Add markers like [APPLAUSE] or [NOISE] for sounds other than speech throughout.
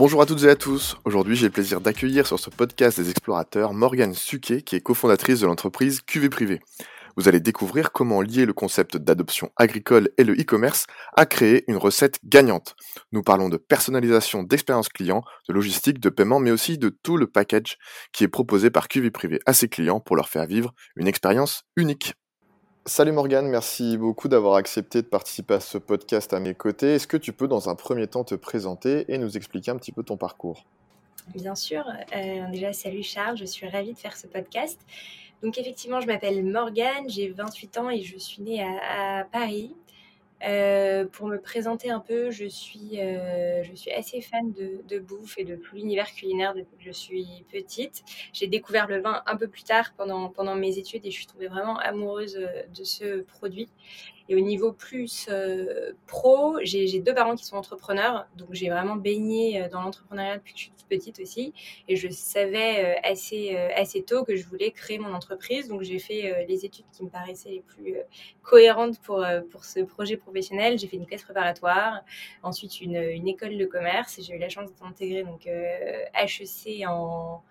Bonjour à toutes et à tous. Aujourd'hui, j'ai le plaisir d'accueillir sur ce podcast des explorateurs Morgane Suquet, qui est cofondatrice de l'entreprise QV Privé. Vous allez découvrir comment lier le concept d'adoption agricole et le e-commerce à créer une recette gagnante. Nous parlons de personnalisation d'expérience client, de logistique, de paiement, mais aussi de tout le package qui est proposé par QV Privé à ses clients pour leur faire vivre une expérience unique. Salut Morgane, merci beaucoup d'avoir accepté de participer à ce podcast à mes côtés. Est-ce que tu peux dans un premier temps te présenter et nous expliquer un petit peu ton parcours? Bien sûr. Euh, déjà, salut Charles, je suis ravie de faire ce podcast. Donc effectivement, je m'appelle Morgane, j'ai 28 ans et je suis née à Paris. Euh, pour me présenter un peu, je suis, euh, je suis assez fan de, de bouffe et de tout l'univers culinaire depuis que je suis petite. J'ai découvert le vin un peu plus tard pendant, pendant mes études et je suis tombée vraiment amoureuse euh, de ce produit. Et au niveau plus euh, pro, j'ai deux parents qui sont entrepreneurs, donc j'ai vraiment baigné euh, dans l'entrepreneuriat depuis que je suis toute petite aussi. Et je savais euh, assez, assez tôt que je voulais créer mon entreprise, donc j'ai fait les études qui me paraissaient les plus cohérentes pour, pour ce projet professionnel. J'ai fait une classe préparatoire, ensuite une, une école de commerce. J'ai eu la chance d'intégrer donc HEC en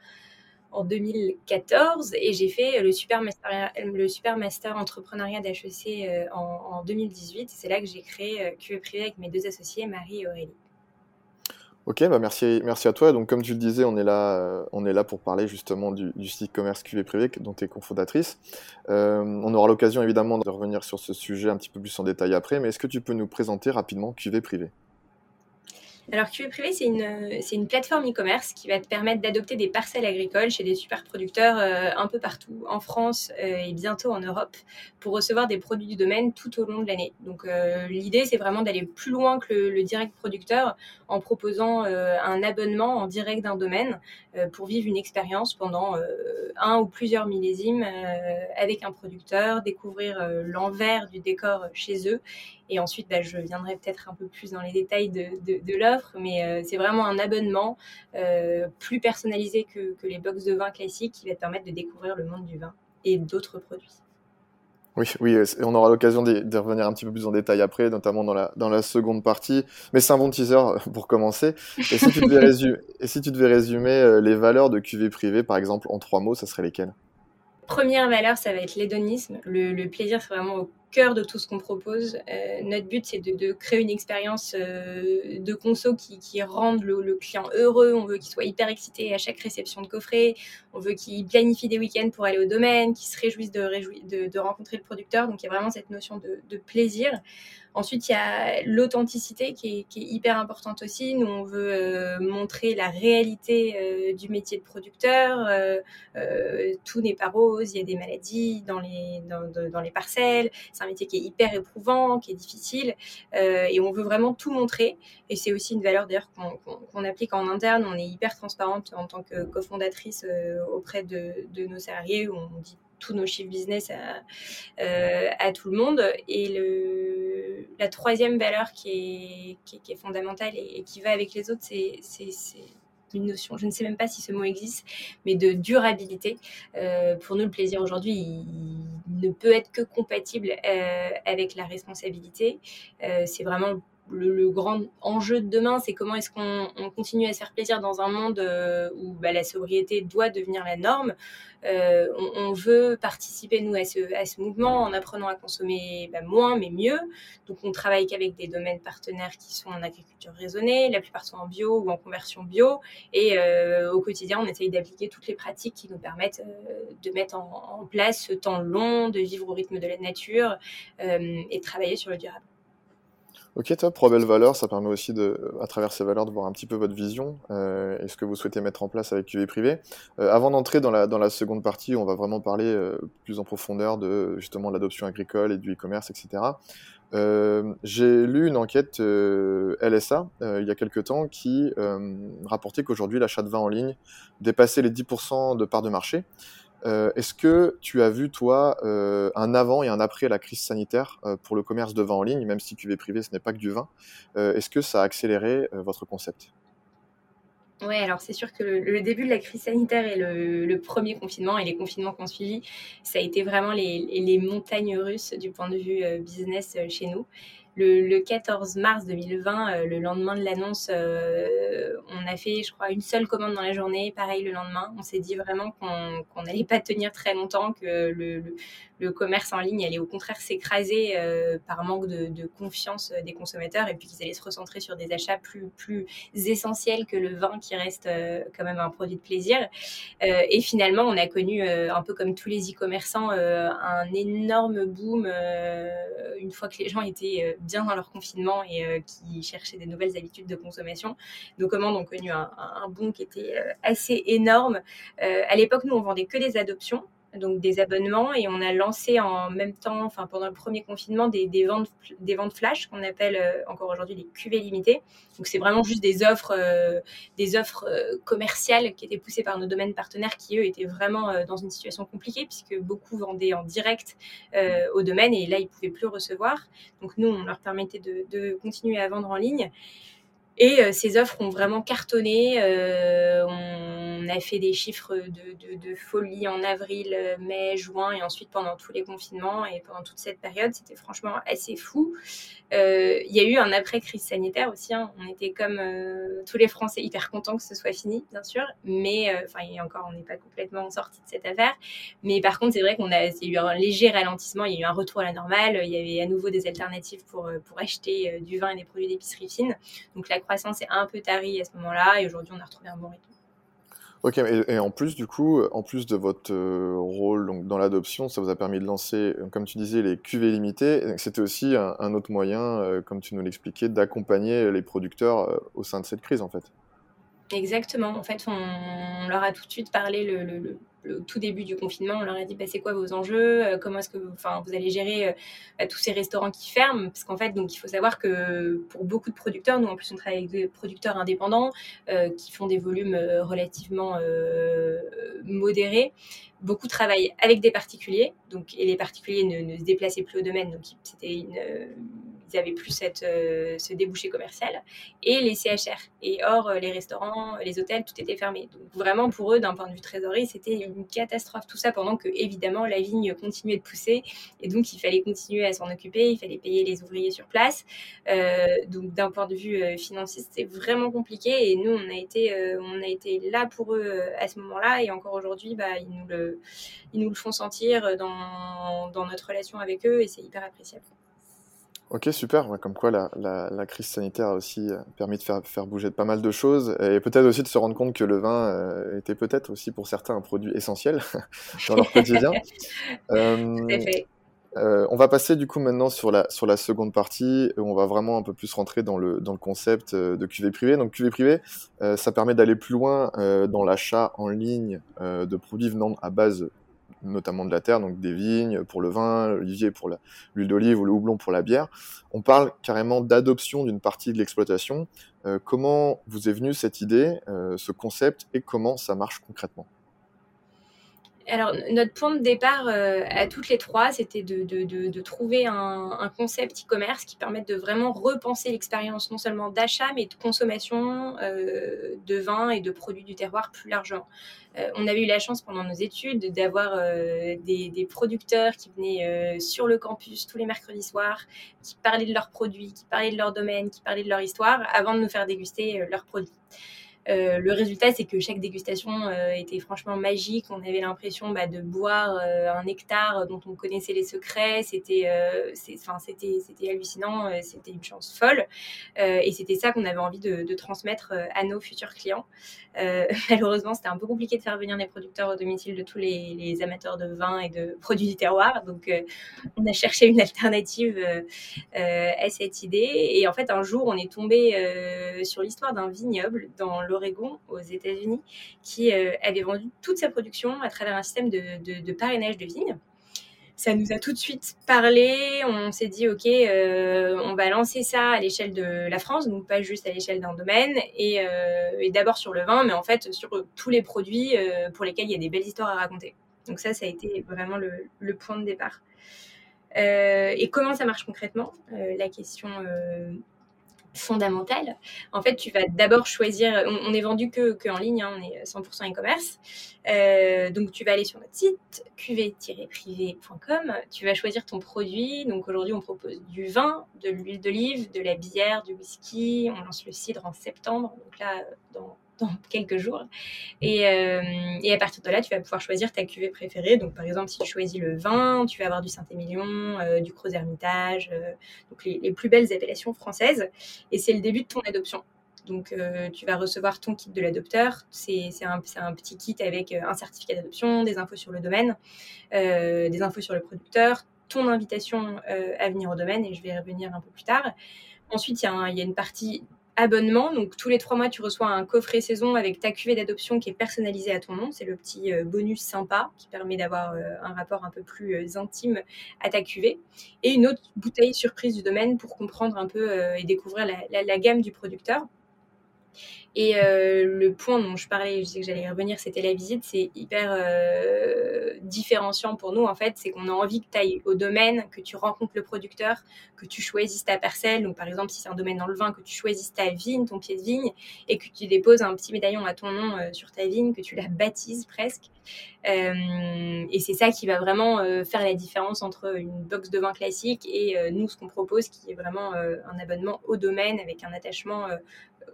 en 2014 et j'ai fait le super master, entrepreneuriat d'HEC euh, en, en, 2018. C'est là que j'ai créé euh, QE Privé avec mes deux associés, Marie et Aurélie. Ok, bah merci, merci à toi. Donc, comme tu le disais, on est là, euh, on est là pour parler justement du, site commerce QV privé dont tu es cofondatrice. on aura l'occasion évidemment de revenir sur ce sujet un petit peu plus en détail après, mais est-ce que tu peux nous présenter rapidement QV privé? Alors QV Privé, c'est une, plateforme e-commerce qui va te permettre d'adopter des parcelles agricoles chez des super producteurs euh, un peu partout en France euh, et bientôt en Europe pour recevoir des produits du domaine tout au long de l'année. Donc euh, l'idée, c'est vraiment d'aller plus loin que le, direct producteur en proposant un abonnement en direct d'un domaine pour vivre une expérience pendant un ou plusieurs millésimes avec un producteur, découvrir l'envers du décor chez eux et ensuite, bah, je viendrai peut-être un peu plus dans les détails de, de, l'offre, mais euh, c'est vraiment un abonnement euh, plus personnalisé que, que, les box de vin classiques qui va te permettre de découvrir le monde du vin et d'autres produits. Oui, oui, on aura l'occasion d'y revenir un petit peu plus en détail après, notamment dans la, dans la seconde partie. Mais c'est un bon teaser euh, pour commencer. Et si tu devais [LAUGHS] résumer, et si tu devais résumer les valeurs de QV privé, par exemple, en trois mots, ça serait lesquelles? Première valeur, ça va être l'hédonisme. Le, le plaisir, c'est vraiment au cœur de tout ce qu'on propose. Euh, notre but, c'est de, créer une expérience euh, de conso qui, rende le, client heureux. On veut qu'il soit hyper excité à chaque réception de coffret. On veut qu'il planifie des week-ends pour aller au domaine, qu'il se réjouisse de, rencontrer le producteur. Donc, il y a vraiment cette notion de, plaisir. Ensuite, il y a l'authenticité qui, est, hyper importante aussi. Nous, on veut euh, montrer la réalité du métier de producteur. tout n'est pas rose. Il y a des maladies dans les, parcelles c'est un métier qui est hyper éprouvant, qui est difficile, euh, et on veut vraiment tout montrer. Et c'est aussi une valeur d'ailleurs qu'on applique en interne. On est hyper transparente en tant que cofondatrice euh, auprès de, nos salariés, où on dit tous nos chiffres business à, euh, à tout le monde. Et le, la troisième valeur qui est, qui est, fondamentale et, qui va avec les autres, c'est une notion, je ne sais même pas si ce mot existe, mais de durabilité. Euh, pour nous, le plaisir aujourd'hui, il, ne peut être que compatible euh, avec la responsabilité. C'est vraiment le, grand enjeu de demain, c'est comment est-ce qu'on continue à se faire plaisir dans un monde euh, où bah, la sobriété doit devenir la norme. Euh, on, veut participer, nous, à ce, mouvement en apprenant à consommer bah, moins, mais mieux. Donc, on travaille qu'avec des domaines partenaires qui sont en agriculture raisonnée, la plupart sont en bio ou en conversion bio. Et euh, au quotidien, on essaye d'appliquer toutes les pratiques qui nous permettent de mettre en, en, place ce temps long, de vivre au rythme de la nature et de travailler sur le durable. Ok, top, trois belles valeurs. Ça permet aussi, de, à travers ces valeurs, de voir un petit peu votre vision euh, et ce que vous souhaitez mettre en place avec QV Privé. Euh, avant d'entrer dans la, dans la seconde partie, on va vraiment parler euh, plus en profondeur de justement l'adoption agricole et du e-commerce, etc. J'ai lu une enquête LSA il y a quelques temps qui rapportait qu'aujourd'hui l'achat de vin en ligne dépassait les 10% de part de marché. Est-ce que tu as vu, toi, un avant et un après la crise sanitaire pour le commerce de vin en ligne, même si QV privé, ce n'est pas que du vin Est-ce que ça a accéléré votre concept? Oui, alors c'est sûr que le, début de la crise sanitaire et le, premier confinement et les confinements qu'on suivi, ça a été vraiment les, montagnes russes du point de vue euh, business euh, chez nous. Le, 14 mars 2020, euh, le lendemain de l'annonce, on a fait, je crois, une seule commande dans la journée. Pareil le lendemain, on s'est dit vraiment qu'on n'allait pas tenir très longtemps, que le commerce en ligne allait au contraire s'écraser euh, par manque de, confiance euh, des consommateurs et puis qu'ils allaient se recentrer sur des achats plus, plus essentiels que le vin qui reste euh, quand même un produit de plaisir. et finalement, on a connu, un peu comme tous les e-commerçants, un énorme boom une fois que les gens étaient bien dans leur confinement et qui cherchaient des nouvelles habitudes de consommation. Nos commandes ont connu un, un boom qui était assez énorme. à l'époque, nous, on vendait que des adoptions donc des abonnements et on a lancé en même temps, enfin pendant le premier confinement, des, ventes, des ventes flash qu'on appelle euh, encore aujourd'hui les cuvées limitées. Donc c'est vraiment juste des offres, euh, des offres euh, commerciales qui étaient poussées par nos domaines partenaires qui eux étaient vraiment dans une situation compliquée puisque beaucoup vendaient en direct au domaine et là ils pouvaient plus recevoir. Donc nous on leur permettait de continuer à vendre en ligne. Et ces offres ont vraiment cartonné. on on a fait des chiffres de, folie en avril, mai, juin et ensuite pendant tous les confinements et pendant toute cette période. C'était franchement assez fou. Euh, il y a eu un après-crise sanitaire aussi. Hein. On était comme euh, tous les Français hyper contents que ce soit fini, bien sûr. Mais euh, enfin, encore, on n'est pas complètement sorti de cette affaire. Mais par contre, c'est vrai qu'on a, y a eu un léger ralentissement. Il y a eu un retour à la normale. Il y avait à nouveau des alternatives pour, pour acheter du vin et des produits d'épicerie fine. Donc la croissance est un peu tarie à ce moment-là. Et aujourd'hui, on a retrouvé un bon rythme. Ok, et, en plus, du coup, en plus de votre euh, rôle dans l'adoption, ça vous a permis de lancer, comme tu disais, les cuvées limitées. C'était aussi un, autre moyen, euh, comme tu nous l'expliquais, d'accompagner les producteurs euh, au sein de cette crise, en fait. Exactement. En fait, on, leur a tout de suite parlé le, le tout début du confinement, on leur a dit bah, c'est quoi vos enjeux, euh, comment est-ce que vous, vous allez gérer euh, tous ces restaurants qui ferment, parce qu'en fait donc il faut savoir que pour beaucoup de producteurs, nous en plus on travaille avec des producteurs indépendants euh, qui font des volumes relativement modérés. Beaucoup travaillent avec des particuliers, donc et les particuliers ne se déplaçaient plus au domaine, donc c'était une ils n'avaient plus euh, ce débouché commercial, et les CHR. Et or, euh, les restaurants, les hôtels, tout était fermé. Donc vraiment, pour eux, d'un point de vue trésorerie, c'était une catastrophe. Tout ça pendant que, évidemment, la vigne continuait de pousser, et donc il fallait continuer à s'en occuper, il fallait payer les ouvriers sur place. Euh, donc d'un point de vue financier, c'était vraiment compliqué, et nous, on a été, on a été là pour eux à ce moment-là, et encore aujourd'hui, bah, ils, nous le, ils nous le font sentir dans notre relation avec eux, et c'est hyper appréciable. Ok, super. comme quoi la, la, crise sanitaire a aussi euh, permis de faire, faire bouger pas mal de choses et peut-être aussi de se rendre compte que le vin euh, était peut-être aussi pour certains un produit essentiel [LAUGHS] dans leur quotidien. [LAUGHS] Euh, on va passer du coup maintenant sur la, sur la seconde partie où on va vraiment un peu plus rentrer dans le, dans le concept de QV privé. Donc QV privé, ça permet d'aller plus loin dans l'achat en ligne de produits venant à base notamment de la terre, donc des vignes pour le vin, l'olivier pour l'huile d'olive ou le houblon pour la bière. On parle carrément d'adoption d'une partie de l'exploitation. Euh, comment vous est venue cette idée, euh, ce concept, et comment ça marche concrètement? Alors, notre point de départ euh, à toutes les trois, c'était de, trouver un, concept e-commerce qui permette de vraiment repenser l'expérience non seulement d'achat, mais de consommation euh, de vin et de produits du terroir plus largement. Euh, on avait eu la chance pendant nos études d'avoir des, des, producteurs qui venaient sur le campus tous les mercredis soirs, qui parlaient de leurs produits, qui parlaient de leur domaine, qui parlaient de leur histoire, avant de nous faire déguster leurs produits. Euh, le résultat, c'est que chaque dégustation euh, était franchement magique. On avait l'impression bah, de boire euh, un nectar dont on connaissait les secrets. C'était, c'était hallucinant. c'était une chance folle. et c'était ça qu'on avait envie de, transmettre à nos futurs clients. [LAUGHS] malheureusement, c'était un peu compliqué de faire venir des producteurs au domicile de tous les, amateurs de vin et de [LAUGHS] produits du terroir. Donc, on a cherché une alternative à cette idée. Et en fait, un jour, on est tombé sur l'histoire d'un vignoble dans le Aux États-Unis, qui euh, avait vendu toute sa production à travers un système de, parrainage de vignes. ça nous a tout de suite parlé. On s'est dit, OK, euh, on va lancer ça à l'échelle de la France, donc pas juste à l'échelle d'un domaine, et, euh, d'abord sur le vin, mais en fait sur tous les produits pour lesquels il y a des belles histoires à raconter. Donc ça, ça a été vraiment le, point de départ. et comment ça marche concrètement? La question fondamentale. En fait, tu vas d'abord choisir, on, est vendu que, que en ligne, hein, on est 100% e-commerce. Euh, donc, tu vas aller sur notre site, qv-privé.com, tu vas choisir ton produit. Donc, aujourd'hui, on propose du vin, de l'huile d'olive, de la bière, du whisky. On lance le cidre en septembre. Donc là, dans dans [LAUGHS] quelques jours. Et, euh, et, à partir de là, tu vas pouvoir choisir ta cuvée préférée. Donc, par exemple, si tu choisis le vin, tu vas avoir du Saint-Émilion, euh, du Gros Hermitage, euh, donc les, plus belles appellations françaises. Et c'est le début de ton adoption. Donc, tu vas recevoir ton kit de l'adopteur. C'est un, un, petit kit avec un certificat d'adoption, des infos sur le domaine, des infos sur le producteur, ton invitation à venir au domaine, et je vais y revenir un peu plus tard. Ensuite, il y, a une partie abonnement. Donc tous les trois mois, tu reçois un coffret saison avec ta cuvée d'adoption qui est personnalisée à ton nom. C'est le petit euh, bonus sympa qui permet d'avoir euh, un rapport un peu plus euh, intime à ta cuvée. Et une autre bouteille surprise du domaine pour comprendre un peu et découvrir la gamme du producteur. Et euh, le point dont je parlais, je sais que j'allais revenir, c'était la visite. C'est hyper euh, différenciant pour nous, en fait. C'est qu'on a envie que tu ailles au domaine, que tu rencontres le producteur, que tu choisisses ta parcelle. Donc, par exemple, si c'est un domaine dans le vin, que tu choisisses ta vigne, ton pied de vigne, et que tu déposes un petit médaillon à ton nom euh, sur ta vigne, que tu la baptises presque. et c'est ça qui va vraiment faire la différence entre une box de vin classique et nous, ce qu'on propose, qui est vraiment un abonnement au domaine avec un attachement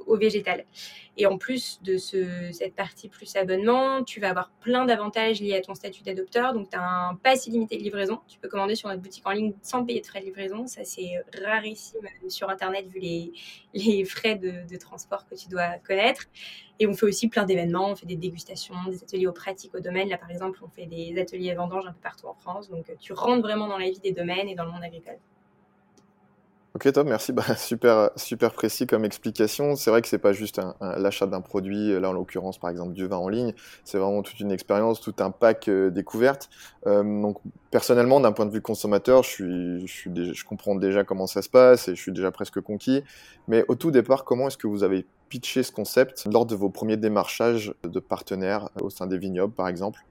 au végétal. Et en plus de ce, cette partie plus abonnement, tu vas avoir plein d'avantages liés à ton statut d'adopteur. Donc, tu as un pass illimité de livraison. Tu peux commander sur notre boutique en ligne sans payer de frais de livraison. Ça, c'est rarissime sur Internet vu les, les frais de, de, transport que tu dois connaître. Et on fait aussi plein d'événements. On fait des dégustations, des ateliers aux pratiques au domaine. Là, par exemple, on fait des ateliers à vendange un peu partout en France. Donc, tu rentres vraiment dans la vie des domaines et dans le monde agricole. Ok, top, merci. [LAUGHS] Bah, super, super précis comme explication. C'est vrai que c'est pas juste l'achat d'un produit, là en l'occurrence par exemple du vin en ligne, c'est vraiment toute une expérience, tout un pack euh, découverte. Euh, donc personnellement, d'un point de vue consommateur, je comprends déjà comment ça se passe et je suis déjà presque conquis. Mais au tout départ, comment est-ce que vous avez pitché ce concept lors de vos premiers démarchages de partenaires au sein des vignobles par exemple?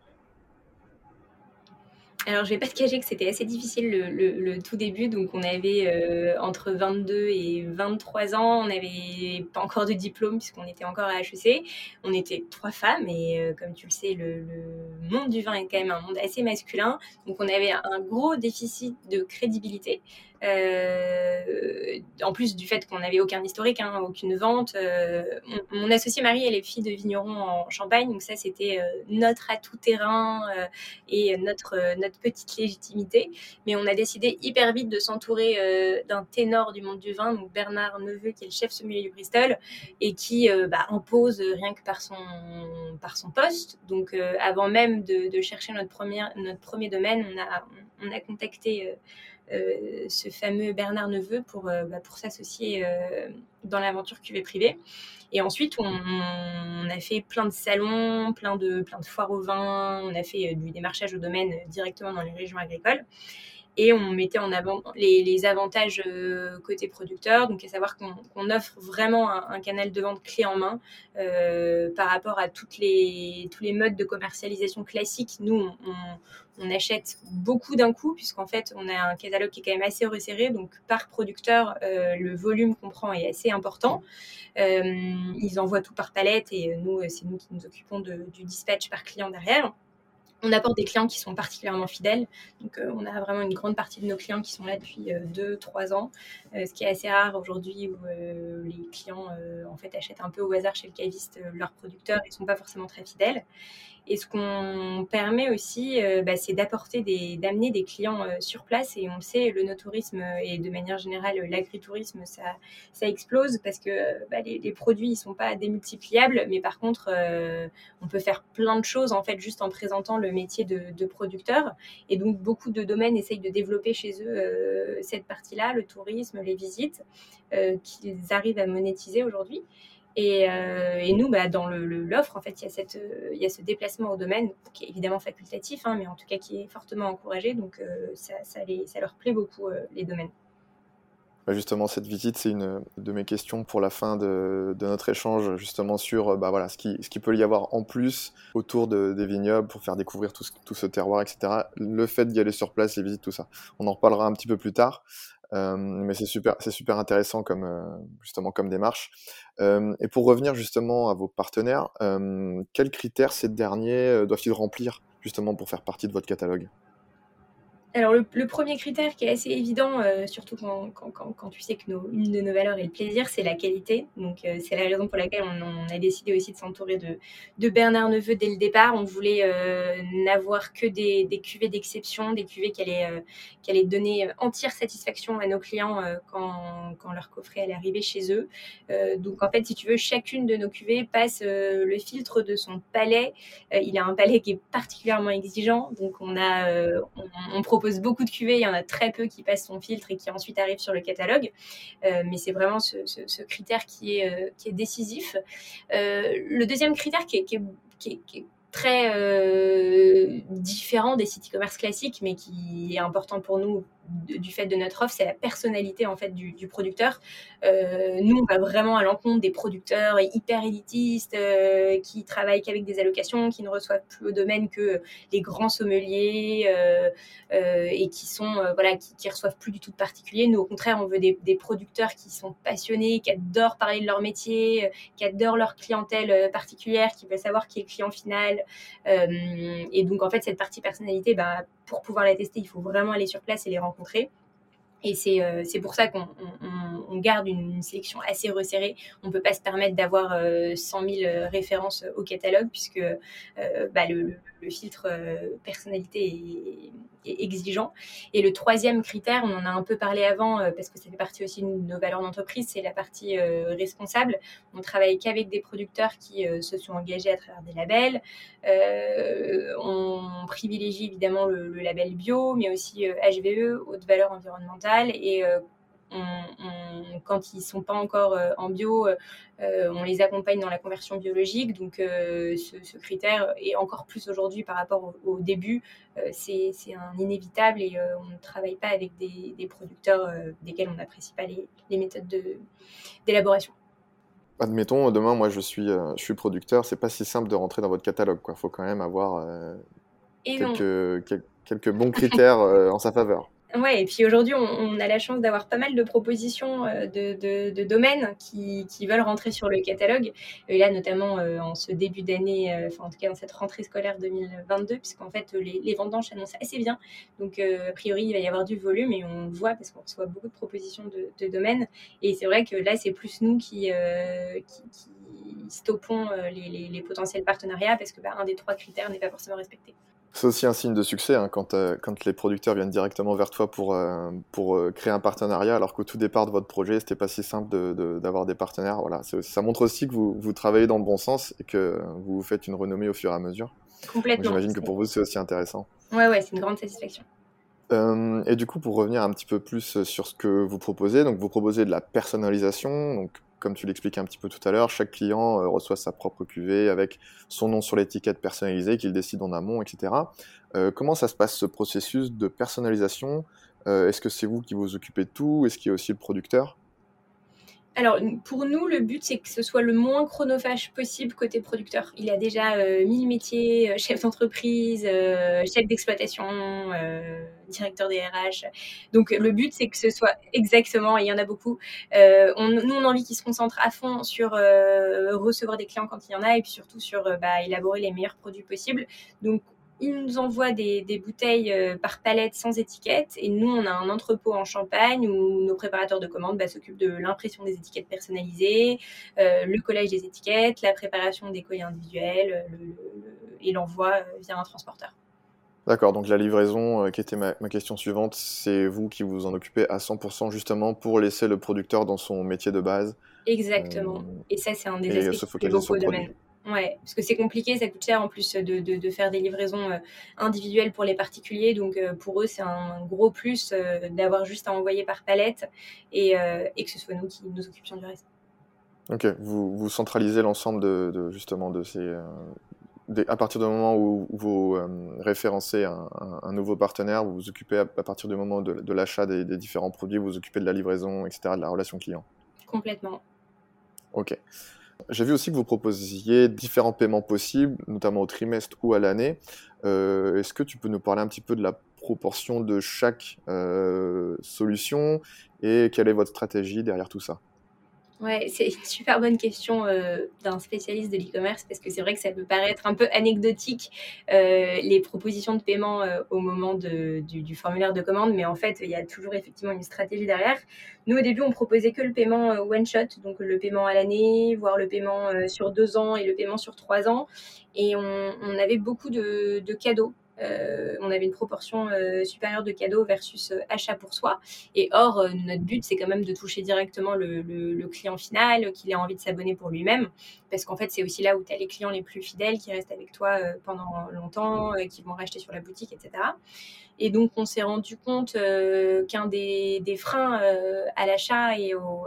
Alors, je vais pas te cacher que c'était assez difficile le, tout début. Donc, on avait euh, entre 22 et 23 ans. On n'avait pas encore de diplôme puisqu'on était encore à HEC. On était trois femmes et euh, comme tu le sais, le, monde du vin est quand même un monde assez masculin. Donc, on avait un gros déficit de crédibilité. Euh, en plus du fait qu'on n'avait aucun historique, hein, aucune vente. Euh, mon, associé Marie, elle est fille de vigneron en Champagne, donc ça c'était euh, notre atout terrain et notre, notre petite légitimité. Mais on a décidé hyper vite de s'entourer d'un ténor du monde du vin, donc Bernard Neveu, qui est le chef sommelier du Bristol, et qui bah, impose rien que par son, par son poste. Donc avant même de, de, chercher notre, première, notre premier domaine, on a, on a contacté euh, ce fameux Bernard Neveu pour, euh, bah, pour s'associer euh, dans l'aventure QV privée. Et ensuite, on, a fait plein de salons, plein de, plein de foires au vin, on a fait du démarchage au domaine directement dans les régions agricoles et on mettait en avant les, avantages euh, côté producteur, donc à savoir qu'on offre vraiment un, canal de vente clé en main euh, par rapport à toutes les, tous les modes de commercialisation classiques. Nous, on, achète beaucoup d'un coup, puisqu'en fait, on a un catalogue qui est quand même assez resserré, donc par producteur, euh, le volume qu'on prend est assez important. ils envoient tout par palette et nous, c'est nous qui nous occupons du dispatch par client derrière. On apporte des clients qui sont particulièrement fidèles. Donc, euh, on a vraiment une grande partie de nos clients qui sont là depuis 2-3 euh, ans, euh, ce qui est assez rare aujourd'hui où les clients en fait achètent un peu au hasard chez le caviste leurs producteurs et ne sont pas forcément très fidèles. Et ce qu'on permet aussi, euh, bah, c'est d'apporter des, d'amener des clients euh, sur place. Et on le sait, le no-tourisme et de manière générale l'agritourisme, ça, ça explose parce que bah, les, produits ils sont pas démultipliables, mais par contre, euh, on peut faire plein de choses en fait juste en présentant le métier de, de producteur. Et donc beaucoup de domaines essayent de développer chez eux cette partie-là, le tourisme, les visites, qu'ils arrivent à monétiser aujourd'hui. Et, nous, bah, dans l'offre, en fait, il y, a ce déplacement au domaine qui est évidemment facultatif, hein, mais en tout cas qui est fortement encouragé. Donc ça, ça, leur plaît beaucoup, les domaines. Bah, justement, cette visite, c'est une de mes questions pour la fin de, notre échange, justement sur bah, ce qui, ce qui peut y avoir en plus autour des vignobles pour faire découvrir tout ce, tout ce terroir, etc. Le fait d'y aller sur place, les visites, tout ça. On en reparlera un petit peu plus tard. Euh, mais c'est super, c'est super intéressant comme euh, justement comme démarche. Euh, et pour revenir justement à vos partenaires, quels critères ces derniers doivent-ils remplir justement pour faire partie de votre catalogue? Alors, le, premier critère qui est assez évident, euh, surtout quand, quand, tu sais que nos, une de nos valeurs est le plaisir, c'est la qualité. Donc, euh, c'est la raison pour laquelle on, a décidé aussi de s'entourer de, de, Bernard Neveu dès le départ. On voulait euh, n'avoir que des, des cuvées d'exception, des cuvées qui allaient, qui allaient donner entière satisfaction à nos clients quand, leur coffret allait arriver chez eux. donc, en fait, si tu veux, chacune de nos cuvées passe le filtre de son palais. il a un palais qui est particulièrement exigeant. Donc, on, a, on propose beaucoup de cuvées, il y en a très peu qui passent son filtre et qui ensuite arrivent sur le catalogue. Euh, mais c'est vraiment ce, critère qui est, euh, qui est décisif. Euh, le deuxième critère qui est, qui est très différent des sites e-commerce classiques, mais qui est important pour nous du fait de notre offre, c'est la personnalité en fait du, producteur. Euh, nous, on va vraiment à l'encontre des producteurs hyper élitistes euh, qui travaillent qu'avec des allocations, qui ne reçoivent plus au domaine que les grands sommeliers euh, et qui sont voilà qui, reçoivent plus du tout de particuliers. Nous, au contraire, on veut des, producteurs qui sont passionnés, qui adorent parler de leur métier, qui adorent leur clientèle particulière, qui veulent savoir qui est le client final. et donc, en fait, cette partie personnalité, bah, pour pouvoir la tester, il faut vraiment aller sur place et les rencontrer rencontrés. Et c'est euh, pour ça qu'on garde une, sélection assez resserrée. On ne peut pas se permettre d'avoir 100 euh, 000 références au catalogue puisque euh, bah, le, filtre personnalité est, exigeant. Et le troisième critère, on en a un peu parlé avant euh, parce que ça fait partie aussi de nos valeurs d'entreprise, c'est la partie euh, responsable. On travaille qu'avec des producteurs qui euh, se sont engagés à travers des labels. on privilégie évidemment le, le, label bio, mais aussi HVE, haute valeur environnementale, et quand ils ne sont pas encore euh, en bio, euh, euh, on les accompagne dans la conversion biologique. Donc ce, critère, est encore plus aujourd'hui par rapport au, début, c'est un inévitable et on ne travaille pas avec des, producteurs desquels on n'apprécie pas les, méthodes d'élaboration. Admettons, demain, moi, je suis, je suis producteur. C'est pas si simple de rentrer dans votre catalogue. Il faut quand même avoir quelques, quelques, bons critères en sa faveur. Ouais, et puis aujourd'hui, on, a la chance d'avoir pas mal de propositions euh, de, domaines qui, veulent rentrer sur le catalogue. Et là, notamment euh, en ce début d'année, euh, enfin en tout cas en cette rentrée scolaire 2022, puisqu'en fait, les, vendanges s'annoncent assez bien. Donc, a priori, il va y avoir du volume et on voit parce qu'on reçoit beaucoup de propositions de, domaines. Et c'est vrai que là, c'est plus nous qui, stoppons les, potentiels partenariats parce que bah, un des trois critères n'est pas forcément respecté. C'est aussi un signe de succès hein, quand, euh, quand les producteurs viennent directement vers toi pour, euh, pour euh, créer un partenariat, alors qu'au tout départ de votre projet, c'était pas si simple d'avoir de, des partenaires. Voilà, ça montre aussi que vous, vous, travaillez dans le bon sens et que vous vous faites une renommée au fur et à mesure. Complètement. J'imagine que pour vous, c'est aussi intéressant. Ouais, ouais, c'est une grande satisfaction. et du coup, pour revenir un petit peu plus sur ce que vous proposez, donc vous proposez de la personnalisation, donc comme tu l'expliquais un petit peu tout à l'heure, chaque client euh, reçoit sa propre cuvée avec son nom sur l'étiquette personnalisée qu'il décide en amont, etc. Euh, comment ça se passe ce processus de personnalisation? Euh, Est-ce que c'est vous qui vous occupez de tout? Est-ce qu'il y a aussi le producteur? Alors, pour nous, le but, c'est que ce soit le moins chronophage possible côté producteur. Il a déjà euh, mille métiers, euh, chef d'entreprise, euh, chef d'exploitation, directeur des RH. Donc, le but, c'est que ce soit exactement, et il y en a beaucoup, on, nous, on a envie qu'ils se concentrent à fond sur recevoir des clients quand il y en a, et puis surtout sur bah, élaborer les meilleurs produits possibles. Donc, ils nous envoient des, bouteilles euh, par palette sans étiquette et nous, on a un entrepôt en Champagne où nos préparateurs de commandes bah, s'occupent de l'impression des étiquettes personnalisées, euh, le collage des étiquettes, la préparation des colis individuels et l'envoi euh, via un transporteur. D'accord, donc la livraison, qui était ma, question suivante, c'est vous qui vous en occupez à 100% justement pour laisser le producteur dans son métier de base. Exactement. et ça, c'est un des aspects est beaucoup de domaine. Ouais, parce que c'est compliqué, ça coûte cher en plus de, de, faire des livraisons euh, individuelles pour les particuliers. Donc euh, pour eux, c'est un gros plus euh, d'avoir juste à envoyer par palette et, et, que ce soit nous qui nous occupions du reste. Ok, vous, vous centralisez l'ensemble de, justement de ces. À partir du moment où vous référencez un, nouveau partenaire, vous vous occupez à, partir du moment de, l'achat des, différents produits, vous vous occupez de la livraison, etc., de la relation client. Complètement. Ok. J'ai vu aussi que vous proposiez différents paiements possibles, notamment au trimestre ou à l'année. Euh, est-ce que tu peux nous parler un petit peu de la proportion de chaque solution et quelle est votre stratégie derrière tout ça? Ouais, c'est une super bonne question euh, d'un spécialiste de l'e-commerce parce que c'est vrai que ça peut paraître un peu anecdotique euh, les propositions de paiement euh, au moment de, du, formulaire de commande, mais en fait il y a toujours effectivement une stratégie derrière. Nous au début on proposait que le paiement one shot, donc le paiement à l'année, voire le paiement sur deux ans et le paiement sur trois ans, et on, avait beaucoup de cadeaux euh, on avait une proportion euh, supérieure de cadeaux versus euh, achat pour soi. Et or, notre but, c'est quand même de toucher directement le, client final, qu'il ait envie de s'abonner pour lui-même. Parce qu'en fait, c'est aussi là où tu as les clients les plus fidèles qui restent avec toi pendant longtemps, qui vont racheter sur la boutique, etc. Et donc, on s'est rendu compte qu'un des, freins à l'achat et au,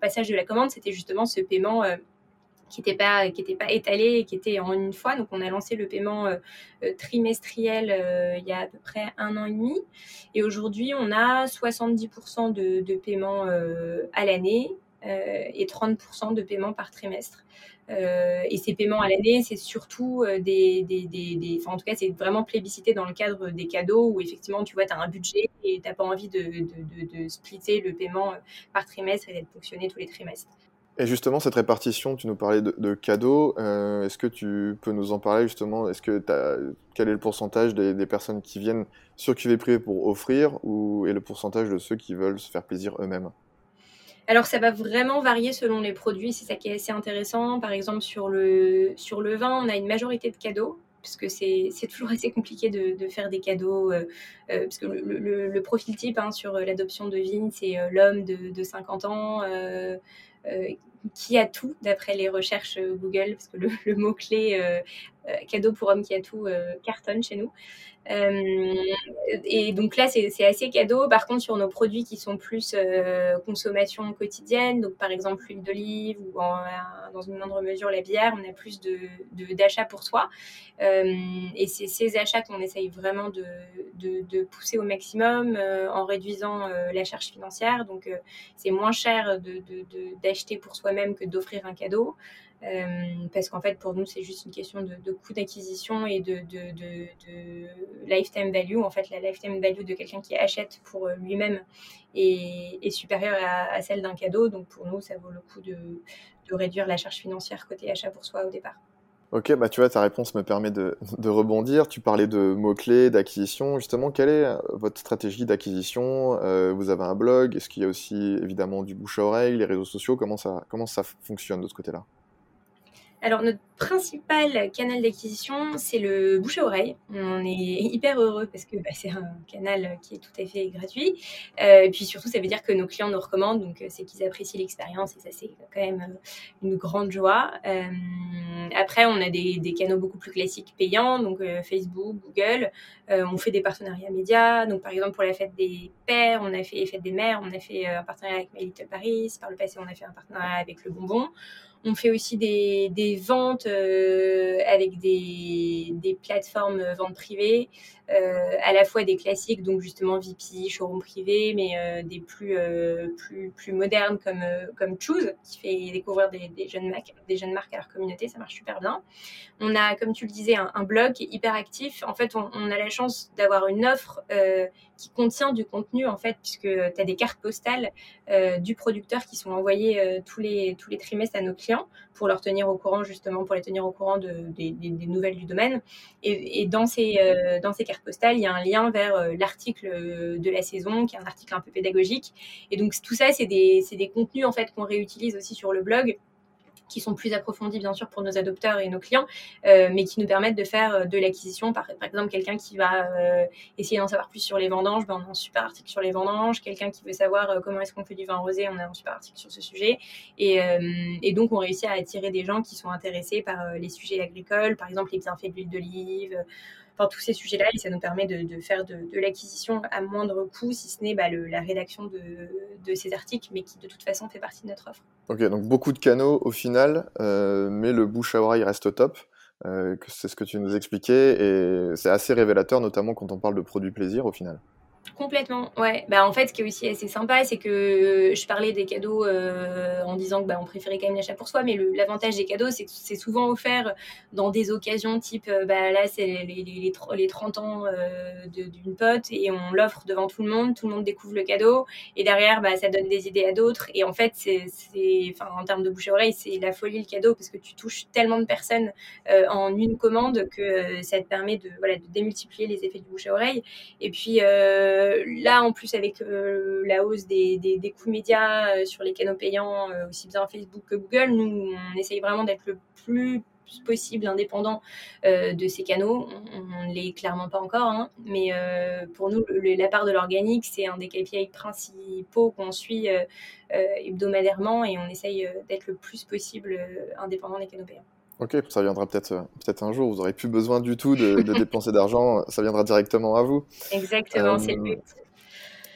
passage de la commande, c'était justement ce paiement qui n'était pas qui était pas étalé et qui était en une fois. Donc on a lancé le paiement euh, euh, trimestriel euh, il y a à peu près un an et demi. Et aujourd'hui on a 70% de, de paiement à l'année et 30% de paiement par trimestre. et ces paiements à l'année, c'est surtout des, des, des, enfin, en tout cas, c'est vraiment plébiscité dans le cadre des cadeaux où effectivement, tu vois, tu as un budget et tu n'as pas envie de, de, de, splitter le paiement par trimestre et d'être fonctionné tous les trimestres. Et justement, cette répartition, tu nous parlais de, cadeaux. Euh, est-ce que tu peux nous en parler justement? Est-ce que quel est le pourcentage des, personnes qui viennent sur QV privé pour offrir ou et le pourcentage de ceux qui veulent se faire plaisir eux-mêmes? Alors ça va vraiment varier selon les produits, c'est ça qui est assez intéressant. Par exemple sur le, sur le vin, on a une majorité de cadeaux, puisque c'est toujours assez compliqué de, faire des cadeaux, euh, euh, parce que le, profil type hein, sur l'adoption de vigne, c'est l'homme de, de, 50 ans qui a tout d'après les recherches euh, Google, parce que le, mot-clé euh, euh, cadeau pour homme qui a tout cartonne chez nous. Et donc là, c'est assez cadeau. Par contre, sur nos produits qui sont plus consommation quotidienne, donc par exemple l'huile d'olive ou dans une moindre mesure la bière, on a plus d'achats de, pour soi. et c'est ces achats qu'on essaye vraiment de, de, pousser au maximum en réduisant la charge financière. Donc c'est moins cher d'acheter pour soi même que d'offrir un cadeau. Euh, parce qu'en fait, pour nous, c'est juste une question de, coût d'acquisition et de, lifetime value. En fait, la lifetime value de quelqu'un qui achète pour lui-même est, supérieure à, celle d'un cadeau. Donc, pour nous, ça vaut le coup de, réduire la charge financière côté achat pour soi au départ. Ok, bah tu vois, ta réponse me permet de, rebondir. Tu parlais de mots-clés, d'acquisition. Justement, quelle est euh, votre stratégie d'acquisition? Euh, Vous avez un blog Est-ce qu'il y a aussi évidemment du bouche à oreille, les réseaux sociaux? Comment ça, comment ça fonctionne de ce côté-là? Alors, notre principal canal d'acquisition, c'est le bouche à oreille. On est hyper heureux parce que bah, c'est un canal qui est tout à fait gratuit. Euh, et puis surtout, ça veut dire que nos clients nous recommandent, donc euh, c'est qu'ils apprécient l'expérience et ça, c'est quand même euh, une grande joie. après, on a des, canaux beaucoup plus classiques payants, donc Facebook, Google. on fait des partenariats médias. Donc, par exemple, pour la fête des pères, on a fait fête des mères, on a fait un partenariat avec My Paris. Par le passé, on a fait un partenariat avec Le Bonbon. On fait aussi des, ventes euh, avec des, des plateformes ventes privées, euh, à la fois des classiques, donc justement VP, showroom privé, mais euh, des plus, plus, plus modernes comme, comme Choose, qui fait découvrir des, jeunes marques, des jeunes marques à leur communauté, ça marche super bien. On a, comme tu le disais, un, blog qui hyper actif. En fait, on, a la chance d'avoir une offre qui contient du contenu en fait, puisque tu as des cartes postales euh, du producteur qui sont envoyées euh, tous, les, tous les trimestres à nos clients pour leur tenir au courant, justement, pour les tenir au courant de, des, nouvelles du domaine. Et, et dans, ces, euh, dans ces cartes postales, il y a un lien vers l'article de la saison, qui est un article un peu pédagogique. Et donc tout ça, c'est des, des contenus en fait qu'on réutilise aussi sur le blog qui sont plus approfondis bien sûr pour nos adopteurs et nos clients, euh, mais qui nous permettent de faire euh, de l'acquisition. Par, exemple, quelqu'un qui va euh, essayer d'en savoir plus sur les vendanges, ben, on a un super article sur les vendanges. Quelqu'un qui veut savoir comment est-ce qu'on fait du vin rosé, on a un super article sur ce sujet. Et, et, donc, on réussit à attirer des gens qui sont intéressés par les sujets agricoles, par exemple les bienfaits de l'huile d'olive enfin, tous ces sujets-là, et ça nous permet de, faire de, l'acquisition à moindre coût, si ce n'est bah, la rédaction de, ces articles, mais qui de toute façon fait partie de notre offre. Ok, donc beaucoup de canaux au final, euh, mais le bouche à oreille reste top. Euh, c'est ce que tu nous expliquais, et c'est assez révélateur, notamment quand on parle de produits plaisir au final. Complètement, ouais. Bah, en fait, ce qui est aussi assez sympa, c'est que je parlais des cadeaux euh, en disant que bah, on préférait quand même l'achat pour soi, mais l'avantage des cadeaux, c'est que c'est souvent offert dans des occasions type, euh, bah, là, c'est les, les, les, 30 ans euh, d'une pote et on l'offre devant tout le monde, tout le monde découvre le cadeau et derrière, bah, ça donne des idées à d'autres. Et en fait, c'est, en termes de bouche à oreille, c'est la folie le cadeau parce que tu touches tellement de personnes en une commande que ça te permet de, voilà, de démultiplier les effets du bouche à oreille. Et puis, euh, là, en plus, avec euh, la hausse des, coûts médias euh, sur les canaux payants, aussi bien Facebook que Google, nous, on essaye vraiment d'être le plus possible indépendant de ces canaux. On ne l'est clairement pas encore, hein, mais pour nous, la part de l'organique, c'est un des KPI principaux qu'on suit hebdomadairement et on essaye d'être le plus possible indépendant des canaux payants. Ok, ça viendra peut-être euh, peut-être un jour. Vous n'aurez plus besoin du tout [LAUGHS] de, dépenser d'argent. Ça viendra directement à vous. Exactement, c'est le but. Euh,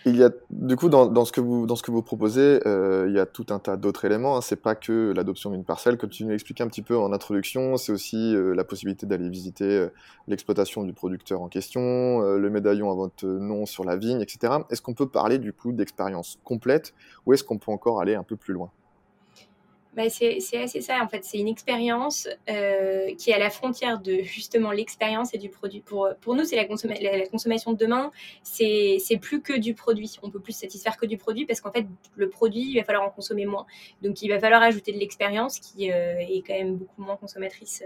il y a du coup dans, dans, ce que vous dans ce que vous proposez, euh, il y a tout un tas d'autres éléments. Hein. C'est pas que l'adoption d'une parcelle, comme tu nous expliquais un petit peu en introduction. C'est aussi la possibilité d'aller visiter l'exploitation du producteur en question, le médaillon à votre nom sur la vigne, etc. Est-ce qu'on peut parler du coup d'expérience complète, ou est-ce qu'on peut encore aller un peu plus loin? Bah, c'est assez ça, en fait. C'est une expérience euh, qui est à la frontière de justement l'expérience et du produit. Pour, pour nous, c'est la, consommation de demain, c'est plus que du produit. On peut plus satisfaire que du produit parce qu'en fait, le produit, il va falloir en consommer moins. Donc, il va falloir ajouter de l'expérience qui euh, est quand même beaucoup moins consommatrice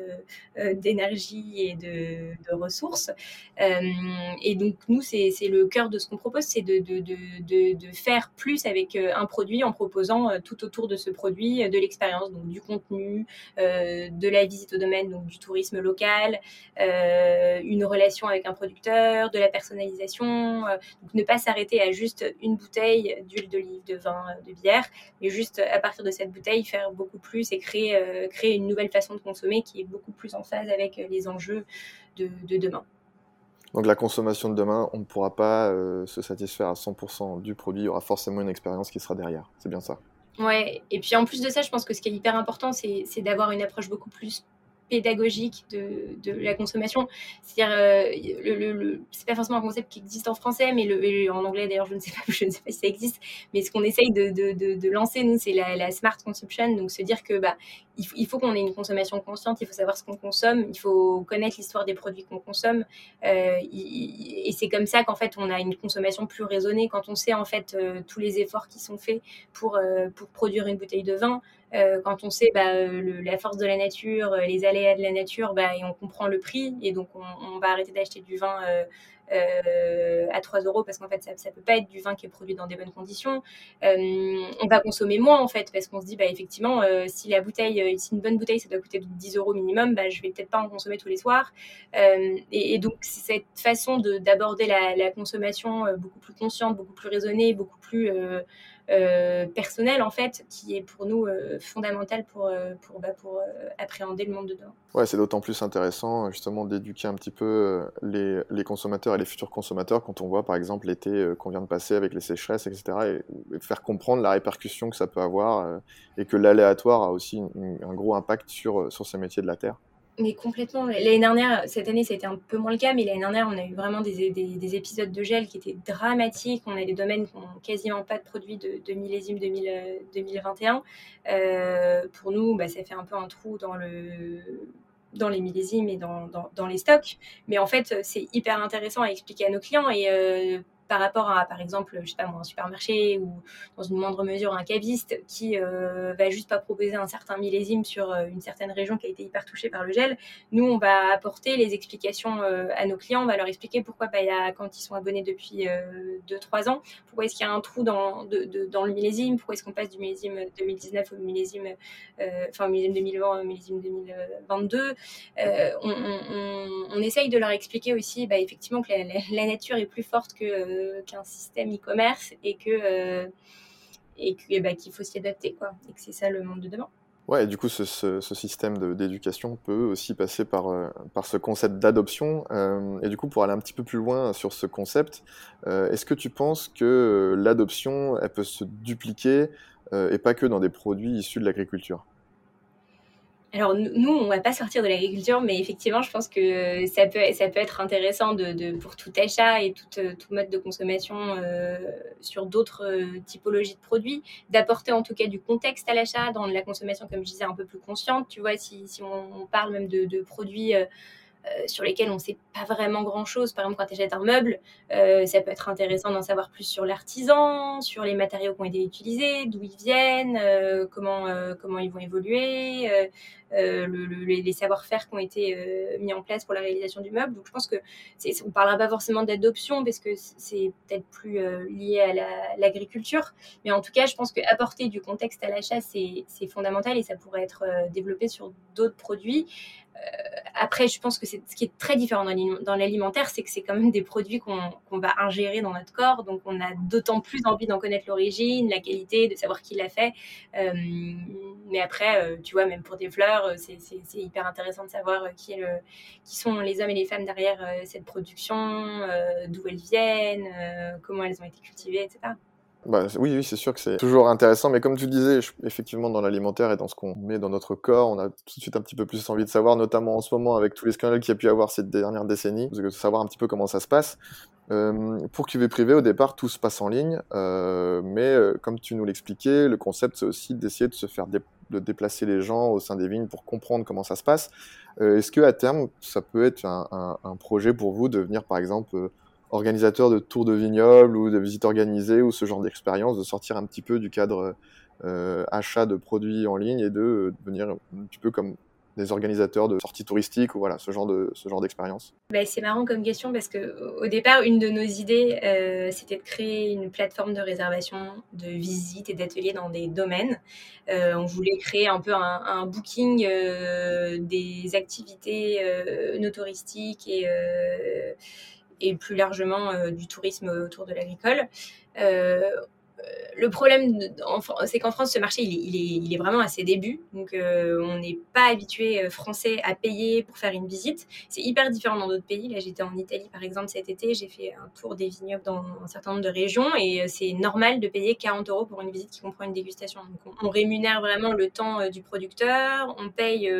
euh, d'énergie et de, de ressources. et donc, nous, c'est le cœur de ce qu'on propose, c'est de, de, de, de, faire plus avec un produit en proposant tout autour de ce produit de l'expérience donc du contenu, euh, de la visite au domaine, donc du tourisme local, euh, une relation avec un producteur, de la personnalisation. Euh, donc ne pas s'arrêter à juste une bouteille d'huile d'olive, de vin, de bière, mais juste à partir de cette bouteille faire beaucoup plus et créer, créer une nouvelle façon de consommer qui est beaucoup plus en phase avec les enjeux de, demain. Donc la consommation de demain, on ne pourra pas se satisfaire à 100% du produit, il y aura forcément une expérience qui sera derrière. C'est bien ça? Ouais, et puis en plus de ça, je pense que ce qui est hyper important, c'est d'avoir une approche beaucoup plus pédagogique de, la consommation. C'est-à-dire, euh, le, c'est pas forcément un concept qui existe en français, mais en anglais d'ailleurs, je ne sais pas, [LAUGHS] je ne sais pas si ça existe. Mais ce qu'on essaye de, lancer nous, c'est la, smart consumption. Donc se dire que bah il, faut qu'on ait une consommation consciente. Il faut savoir ce qu'on consomme. Il faut connaître l'histoire des produits qu'on consomme. Euh, et c'est comme ça qu'en fait on a une consommation plus raisonnée quand on sait en fait euh, tous les efforts qui sont faits pour pour produire une bouteille de vin. Euh, quand on sait bah, euh, la force de la nature, euh, les aléas de la nature, bah, et on comprend le prix, et donc on, va arrêter d'acheter du vin à 3 euros parce qu'en fait ça, ne peut pas être du vin qui est produit dans des bonnes conditions. on va consommer moins en fait parce qu'on se dit bah effectivement si la bouteille, si une bonne bouteille ça doit coûter 10 euros minimum, bah, je vais peut-être pas en consommer tous les soirs. Et, donc c'est cette façon d'aborder la, consommation beaucoup plus consciente, beaucoup plus raisonnée, beaucoup plus personnel en fait qui est pour nous euh, fondamental pour, euh, pour, bah, appréhender le monde de demain. Ouais, c'est d'autant plus intéressant justement d'éduquer un petit peu les, les, consommateurs et les futurs consommateurs quand on voit par exemple l'été qu'on vient de passer avec les sécheresses, etc. Et, faire comprendre la répercussion que ça peut avoir et que l'aléatoire a aussi un gros impact sur, sur ces métiers de la terre. Mais complètement. L'année dernière, cette année, c'était un peu moins le cas, mais l'année dernière, on a eu vraiment des, des, épisodes de gel qui étaient dramatiques. On a des domaines qui n'ont quasiment pas de produits de, de millésime 2021. Euh, pour nous, bah, ça fait un peu un trou dans le dans les millésimes et dans, dans, dans les stocks. Mais en fait, c'est hyper intéressant à expliquer à nos clients. Et euh, par rapport à, par exemple, je sais pas moi, un supermarché ou dans une moindre mesure un caviste qui euh, va juste pas proposer un certain millésime sur euh, une certaine région qui a été hyper touchée par le gel, nous, on va apporter les explications euh, à nos clients, on va leur expliquer pourquoi, bah, y a, quand ils sont abonnés depuis 2-3 ans, pourquoi est-ce qu'il y a un trou dans, de, dans le millésime, pourquoi est-ce qu'on passe du millésime 2019 au millésime, enfin, au millésime 2020 au millésime 2022. On, on, on, essaye de leur expliquer aussi, bah, effectivement, que la, nature est plus forte que, qu'un système e-commerce et que et bah, qu'il faut s'y adapter, quoi. Et que c'est ça le monde de demain. Ouais, et du coup, ce, ce, système d'éducation peut aussi passer par, euh, par ce concept d'adoption. Euh, et du coup, pour aller un petit peu plus loin sur ce concept, euh, est-ce que tu penses que l'adoption, elle peut se dupliquer et pas que dans des produits issus de l'agriculture? Alors nous, on va pas sortir de l'agriculture, mais effectivement, je pense que ça peut, ça peut être intéressant de, pour tout achat et tout, tout mode de consommation euh, sur d'autres euh, typologies de produits, d'apporter en tout cas du contexte à l'achat dans la consommation, comme je disais, un peu plus consciente. Tu vois, si, si on, parle même de, produits euh, euh, sur lesquels on ne sait pas vraiment grand-chose. Par exemple, quand tu achètes un meuble, euh, ça peut être intéressant d'en savoir plus sur l'artisan, sur les matériaux qui ont été utilisés, d'où ils viennent, euh, comment, comment ils vont évoluer, les savoir-faire qui ont été mis en place pour la réalisation du meuble. Donc je pense que on ne parlera pas forcément d'adoption parce que c'est peut-être plus lié à l'agriculture. mais en tout cas, je pense qu'apporter du contexte à l'achat, c'est fondamental et ça pourrait être développé sur d'autres produits. Euh, après, je pense que c'est ce qui est très différent dans l'alimentaire, c'est que c'est quand même des produits qu'on va ingérer dans notre corps, donc on a d'autant plus envie d'en connaître l'origine, la qualité, de savoir qui l'a fait. Euh, mais après, euh, tu vois, même pour des fleurs, c'est hyper intéressant de savoir qui, sont les hommes et les femmes derrière cette production, d'où elles viennent, comment elles ont été cultivées, etc. Bah, oui, c'est sûr que c'est toujours intéressant, mais comme tu disais, effectivement, dans l'alimentaire et dans ce qu'on met dans notre corps, on a tout de suite un petit peu plus envie de savoir, notamment en ce moment avec tous les scandales qu'il y a pu avoir ces dernières décennies, de savoir un petit peu comment ça se passe. Euh, pour QV privé, au départ, tout se passe en ligne, euh, mais euh, comme tu nous l'expliquais, le concept, c'est aussi d'essayer de se faire de déplacer les gens au sein des vignes pour comprendre comment ça se passe. Est-ce que à terme, ça peut être un, un, projet pour vous de venir, par exemple, organisateur de tours de vignobles ou de visites organisées ou ce genre d'expérience, de sortir un petit peu du cadre euh, achat de produits en ligne et de devenir un petit peu comme des organisateurs de sorties touristiques ou voilà ce genre de ce genre d'expérience bah, C'est marrant comme question parce que au départ une de nos idées euh, c'était de créer une plateforme de réservation de visites et d'ateliers dans des domaines. Euh, on voulait créer un peu un, booking euh, des activités euh, no touristiques et et plus largement euh, du tourisme autour de l'agricole. Euh, le problème, c'est qu'en France, ce marché, il est, vraiment à ses débuts. Donc, euh, on n'est pas habitué euh, français à payer pour faire une visite. C'est hyper différent dans d'autres pays. Là, j'étais en Italie, par exemple, cet été. J'ai fait un tour des vignobles dans un certain nombre de régions et c'est normal de payer 40 euros pour une visite qui comprend une dégustation. Donc, on, rémunère vraiment le temps du producteur. On paye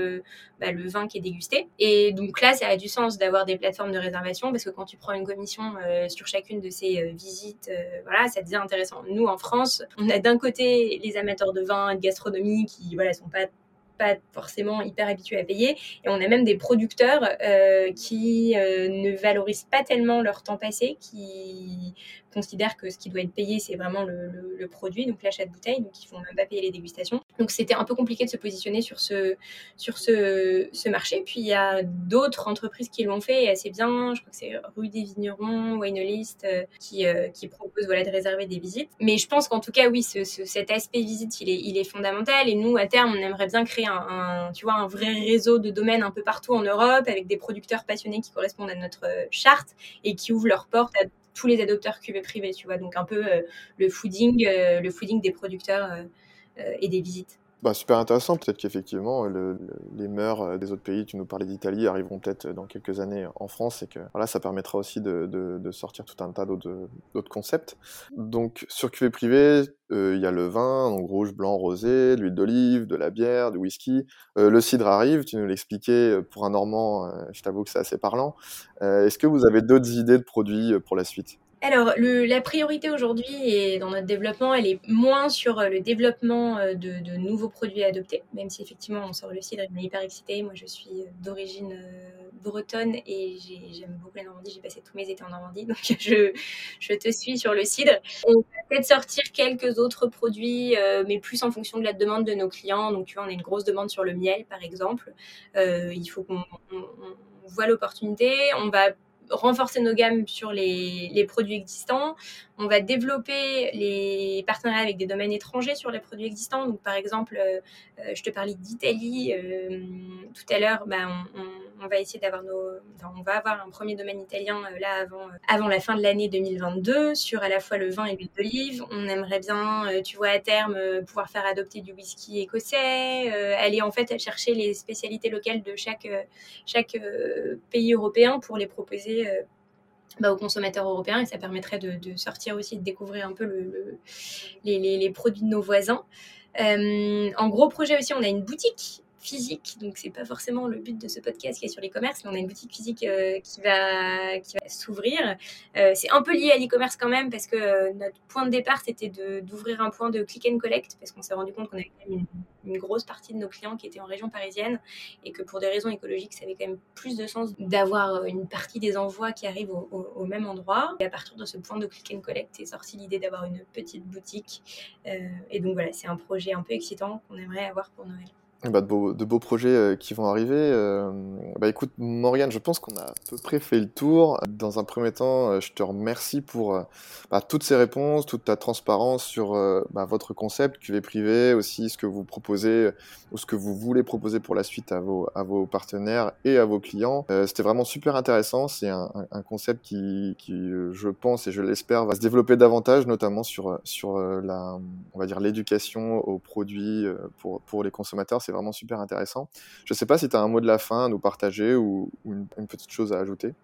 bah, le vin qui est dégusté. Et donc là, ça a du sens d'avoir des plateformes de réservation parce que quand tu prends une commission sur chacune de ces visites, voilà, ça devient intéressant. Nous, en France, on a d'un côté les amateurs de vin et de gastronomie qui voilà sont pas forcément hyper habitués à payer. Et on a même des producteurs euh, qui euh, ne valorisent pas tellement leur temps passé, qui considèrent que ce qui doit être payé, c'est vraiment le, produit, donc l'achat de bouteilles, donc ils font même pas payer les dégustations. Donc c'était un peu compliqué de se positionner sur ce, sur ce, marché. Puis il y a d'autres entreprises qui l'ont fait assez bien. Je crois que c'est Rue des Vignerons, Winelist, euh, qui, euh, qui propose voilà, de réserver des visites. Mais je pense qu'en tout cas, oui, ce, cet aspect visite, il est, il est fondamental. Et nous, à terme, on aimerait bien créer un, tu vois, un vrai réseau de domaines un peu partout en Europe, avec des producteurs passionnés qui correspondent à notre charte et qui ouvrent leurs portes à tous les adopteurs QV privés, tu vois. Donc un peu euh, le fooding, euh, le fooding des producteurs euh, et des visites. Bah, super intéressant. Peut-être qu'effectivement, les mœurs des autres pays, tu nous parlais d'Italie, arriveront peut-être dans quelques années en France et que voilà, ça permettra aussi de, sortir tout un tas d'autres concepts. Donc, sur QV privé, il y a le vin, donc rouge, blanc, rosé, l'huile d'olive, de la bière, du whisky. le cidre arrive, tu nous l'expliquais, pour un Normand, je t'avoue que c'est assez parlant. Est-ce que vous avez d'autres idées de produits pour la suite? Alors, la priorité aujourd'hui et dans notre développement, elle est moins sur euh, le développement euh, de, nouveaux produits à adopter, même si effectivement on sort le cidre on est hyper excité. Moi, je suis euh, d'origine bretonne et j'aime beaucoup la Normandie. J'ai passé tous mes étés en Normandie, donc [LAUGHS] je, je te suis sur le cidre. On va peut-être sortir quelques autres produits, mais plus en fonction de la demande de nos clients. Donc, tu vois, on a une grosse demande sur le miel, par exemple. il faut qu'on voit l'opportunité. On va renforcer nos gammes sur les, produits existants. On va développer les partenariats avec des domaines étrangers sur les produits existants. Donc, par exemple, euh, euh, je te parlais d'Italie euh, tout à l'heure. On, on, va essayer d'avoir nos, on va avoir un premier domaine italien là avant, avant la fin de l'année 2022 sur à la fois le vin et l'huile d'olive. On aimerait bien, tu vois, à terme, pouvoir faire adopter du whisky écossais, aller en fait chercher les spécialités locales de chaque, chaque pays européen pour les proposer bah, aux consommateurs européens et ça permettrait de, sortir aussi, de découvrir un peu le, les, produits de nos voisins. Euh, en gros projet aussi, on a une boutique physique, donc c'est pas forcément le but de ce podcast qui est sur l'e-commerce, mais on a une boutique physique euh, qui va, s'ouvrir. Euh, c'est un peu lié à l'e-commerce quand même, parce que euh, notre point de départ, c'était d'ouvrir un point de click and collect, parce qu'on s'est rendu compte qu'on avait quand même une, grosse partie de nos clients qui étaient en région parisienne, et que pour des raisons écologiques, ça avait quand même plus de sens d'avoir une partie des envois qui arrivent au, au, même endroit. Et à partir de ce point de click and collect est sortie l'idée d'avoir une petite boutique. et donc voilà, c'est un projet un peu excitant qu'on aimerait avoir pour Noël. Bah, de, beaux, projets euh, qui vont arriver. Euh, bah, écoute, Morgane, je pense qu'on a à peu près fait le tour. Dans un premier temps, euh, je te remercie pour bah, toutes ces réponses, toute ta transparence sur bah, votre concept QV privé, aussi ce que vous proposez ou ce que vous voulez proposer pour la suite à vos, à vos partenaires et à vos clients. C'était vraiment super intéressant. C'est un, un, concept qui, qui, je pense et je l'espère, va se développer davantage, notamment sur, sur la, on va dire l'éducation aux produits pour, pour les consommateurs c'est vraiment super intéressant. Je ne sais pas si tu as un mot de la fin à nous partager ou, une, petite chose à ajouter.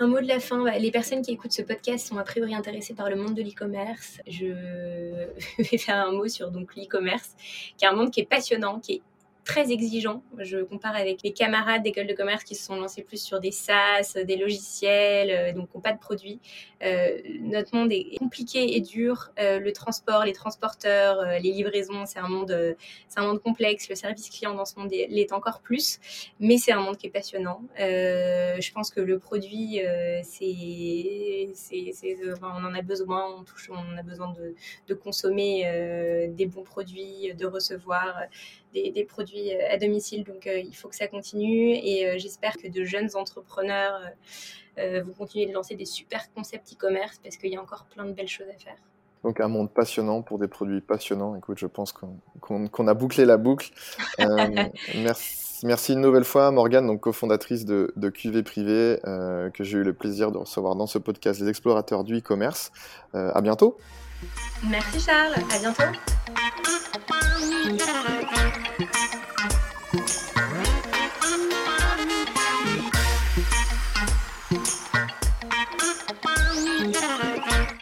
Un mot de la fin, les personnes qui écoutent ce podcast sont a priori intéressées par le monde de l'e-commerce. Je [LAUGHS] vais faire un mot sur donc l'e-commerce, qui est un monde qui est passionnant, qui est très exigeant. Je compare avec les camarades d'école de commerce qui se sont lancés plus sur des SaaS, des logiciels, euh, donc n'ont pas de produits. Euh, notre monde est compliqué et dur. Euh, le transport, les transporteurs, les livraisons, c'est un monde, c'est un monde complexe. Le service client dans ce monde l'est encore plus, mais c'est un monde qui est passionnant. je pense que le produit, c'est, c'est, on en a besoin. On a besoin de consommer des bons produits, de recevoir des, produits euh, à domicile. Donc euh, il faut que ça continue et euh, j'espère que de jeunes entrepreneurs vont continuer de lancer des super concepts e-commerce parce qu'il y a encore plein de belles choses à faire. Donc un monde passionnant pour des produits passionnants. Écoute, je pense qu'on a bouclé la boucle. [LAUGHS] merci, merci, une nouvelle fois, Morgane, donc cofondatrice de, de QV Privé, que j'ai eu le plaisir de recevoir dans ce podcast Les Explorateurs du e-commerce. à bientôt. Merci Charles, à bientôt.